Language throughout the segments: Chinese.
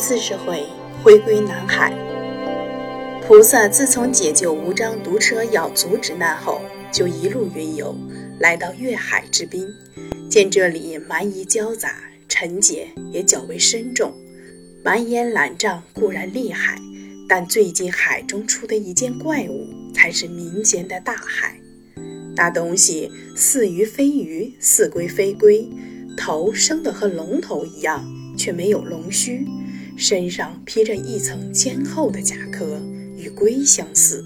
四十回回归南海。菩萨自从解救无章毒车咬足之难后，就一路云游，来到粤海之滨，见这里蛮夷交杂，尘劫也较为深重。蛮烟懒瘴固然厉害，但最近海中出的一件怪物，才是民间的大害。那东西似鱼非鱼，似龟非龟，头生得和龙头一样，却没有龙须，身上披着一层坚厚的甲壳，与龟相似，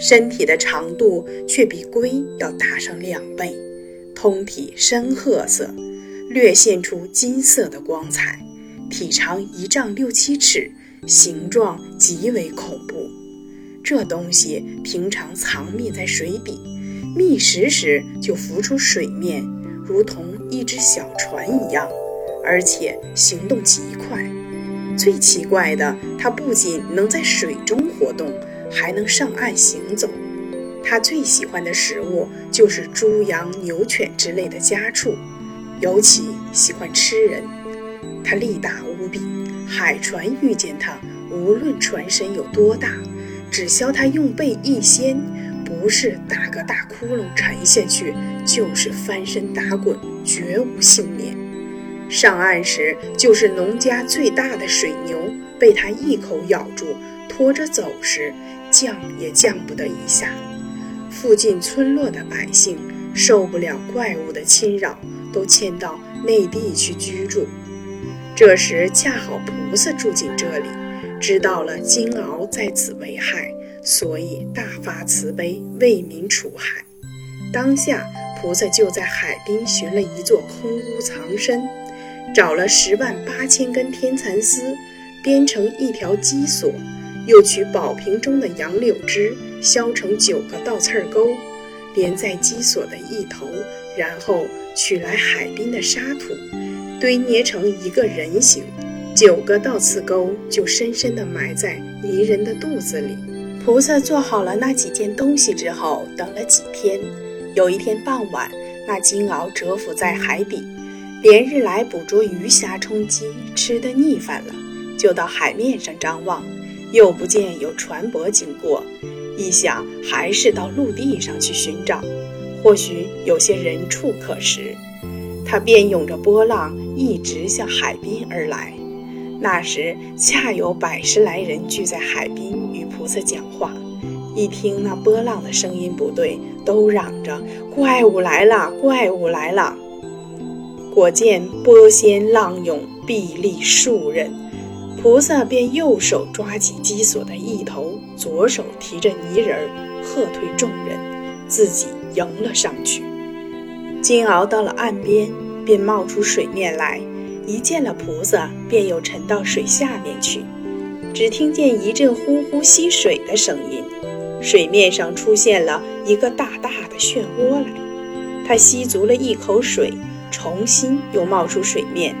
身体的长度却比龟要大上两倍，通体深褐色，略现出金色的光彩，体长一丈六七尺，形状极为恐怖。这东西平常藏匿在水底。觅食时就浮出水面，如同一只小船一样，而且行动极快。最奇怪的，它不仅能在水中活动，还能上岸行走。它最喜欢的食物就是猪、羊、牛、犬之类的家畜，尤其喜欢吃人。它力大无比，海船遇见它，无论船身有多大，只消它用背一掀。不是打个大窟窿沉下去，就是翻身打滚，绝无幸免。上岸时，就是农家最大的水牛被它一口咬住，拖着走时，降也降不得一下。附近村落的百姓受不了怪物的侵扰，都迁到内地去居住。这时恰好菩萨住进这里，知道了金鳌在此为害。所以大发慈悲，为民除害。当下菩萨就在海滨寻了一座空屋藏身，找了十万八千根天蚕丝，编成一条鸡索，又取宝瓶中的杨柳枝，削成九个倒刺钩，连在鸡索的一头，然后取来海滨的沙土，堆捏成一个人形，九个倒刺钩就深深地埋在泥人的肚子里。菩萨做好了那几件东西之后，等了几天。有一天傍晚，那金鳌蛰伏在海底，连日来捕捉鱼虾充饥，吃得腻烦了，就到海面上张望，又不见有船舶经过，一想还是到陆地上去寻找，或许有些人畜可食。他便涌着波浪，一直向海滨而来。那时恰有百十来人聚在海滨。菩萨讲话，一听那波浪的声音不对，都嚷着：“怪物来了，怪物来了！”果见波掀浪涌，壁立数人，菩萨便右手抓起鸡索的一头，左手提着泥人儿，喝退众人，自己迎了上去。金鳌到了岸边，便冒出水面来，一见了菩萨，便又沉到水下面去。只听见一阵呼呼吸水的声音，水面上出现了一个大大的漩涡来。他吸足了一口水，重新又冒出水面，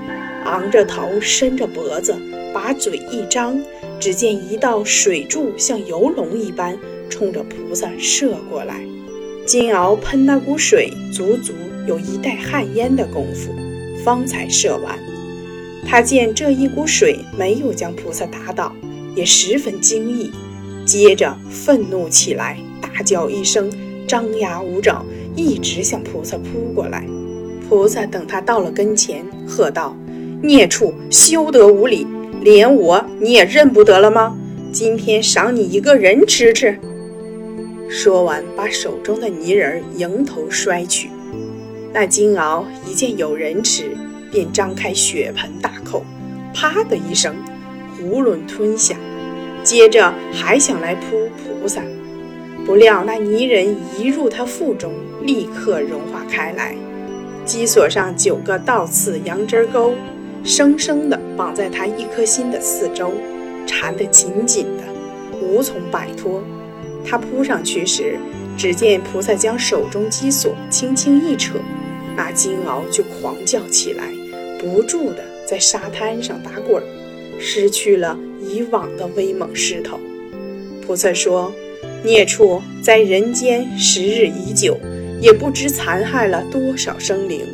昂着头，伸着脖子，把嘴一张，只见一道水柱像游龙一般冲着菩萨射过来。金鳌喷那股水，足足有一袋旱烟的功夫，方才射完。他见这一股水没有将菩萨打倒。也十分惊异，接着愤怒起来，大叫一声，张牙舞爪，一直向菩萨扑过来。菩萨等他到了跟前，喝道：“孽畜，休得无礼！连我你也认不得了吗？今天赏你一个人吃吃。”说完，把手中的泥人迎头摔去。那金鳌一见有人吃，便张开血盆大口，啪的一声。囫囵吞下，接着还想来扑菩萨，不料那泥人一入他腹中，立刻融化开来。鸡锁上九个倒刺羊枝钩，生生的绑在他一颗心的四周，缠得紧紧的，无从摆脱。他扑上去时，只见菩萨将手中鸡锁轻轻一扯，那金鳌就狂叫起来，不住的在沙滩上打滚。失去了以往的威猛势头。菩萨说：“孽畜在人间时日已久，也不知残害了多少生灵，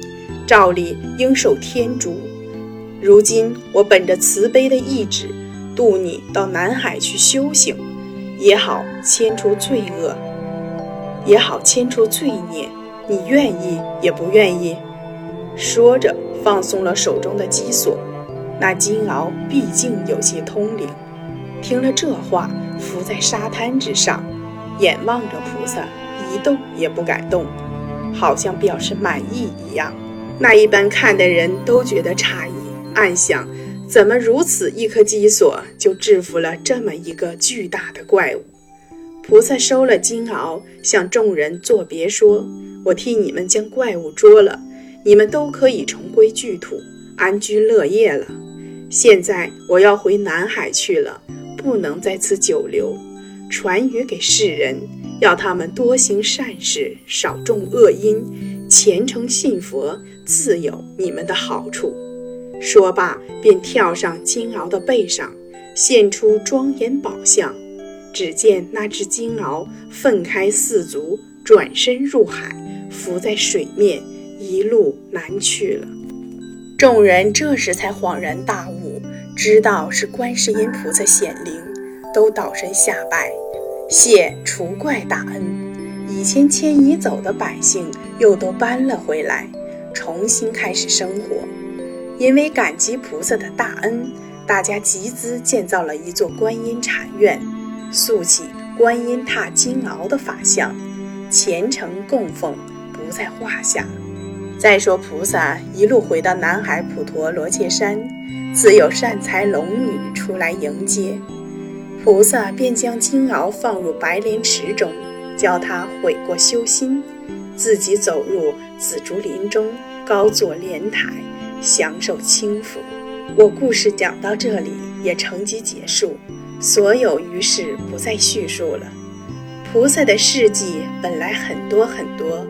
照理应受天诛。如今我本着慈悲的意志，渡你到南海去修行，也好牵出罪恶，也好牵出罪孽。你愿意也不愿意？说着，放松了手中的鸡索。那金鳌毕竟有些通灵，听了这话，伏在沙滩之上，眼望着菩萨，一动也不敢动，好像表示满意一样。那一般看的人都觉得诧异，暗想：怎么如此一颗鸡索就制服了这么一个巨大的怪物？菩萨收了金鳌，向众人作别说：“我替你们将怪物捉了，你们都可以重归聚土，安居乐业了。”现在我要回南海去了，不能在此久留。传语给世人，要他们多行善事，少种恶因，虔诚信佛，自有你们的好处。说罢，便跳上金鳌的背上，现出庄严宝相。只见那只金鳌奋开四足，转身入海，浮在水面，一路南去了。众人这时才恍然大悟，知道是观世音菩萨显灵，都倒身下拜，谢除怪大恩。以前迁移走的百姓又都搬了回来，重新开始生活。因为感激菩萨的大恩，大家集资建造了一座观音禅院，塑起观音踏金鳌的法像，虔诚供奉不在话下。再说菩萨一路回到南海普陀罗切山，自有善财龙女出来迎接，菩萨便将金鳌放入白莲池中，教他悔过修心，自己走入紫竹林中，高坐莲台，享受清福。我故事讲到这里也成集结束，所有于事不再叙述了。菩萨的事迹本来很多很多。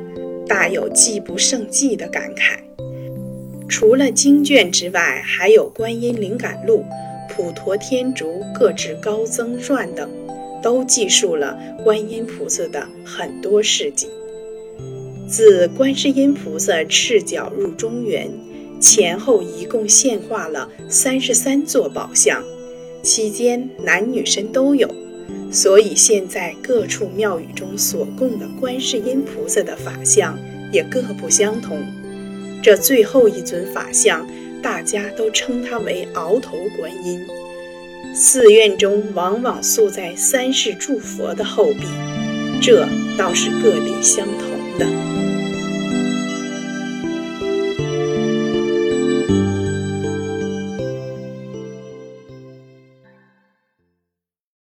大有记不胜记的感慨。除了经卷之外，还有《观音灵感录》《普陀天竺各智高僧传》等，都记述了观音菩萨的很多事迹。自观世音菩萨赤脚入中原，前后一共现化了三十三座宝像，期间男女身都有。所以现在各处庙宇中所供的观世音菩萨的法相也各不相同。这最后一尊法相，大家都称它为鳌头观音。寺院中往往塑在三世诸佛的后壁，这倒是各地相同的。